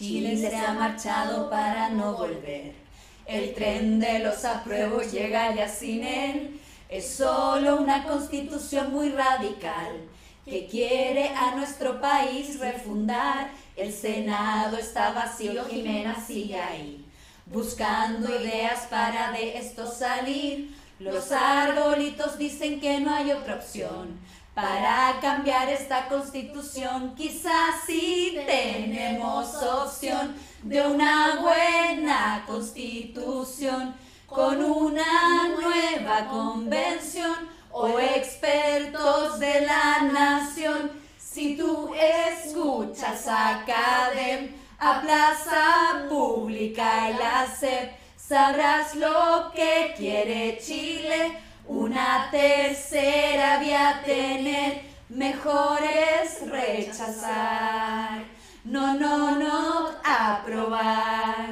Chile se ha marchado para no volver. El tren de los apruebos llega ya sin él. Es solo una constitución muy radical que quiere a nuestro país refundar. El Senado está vacío, Jimena sigue ahí, buscando ideas para de esto salir. Los arbolitos dicen que no hay otra opción para cambiar esta constitución. Quizás sí tenemos de una buena constitución con una nueva convención o expertos de la nación. Si tú escuchas a CADEM, a Plaza Pública y la sabrás lo que quiere Chile una tercera vía tener, mejor es rechazar. No, no, no, aprobar.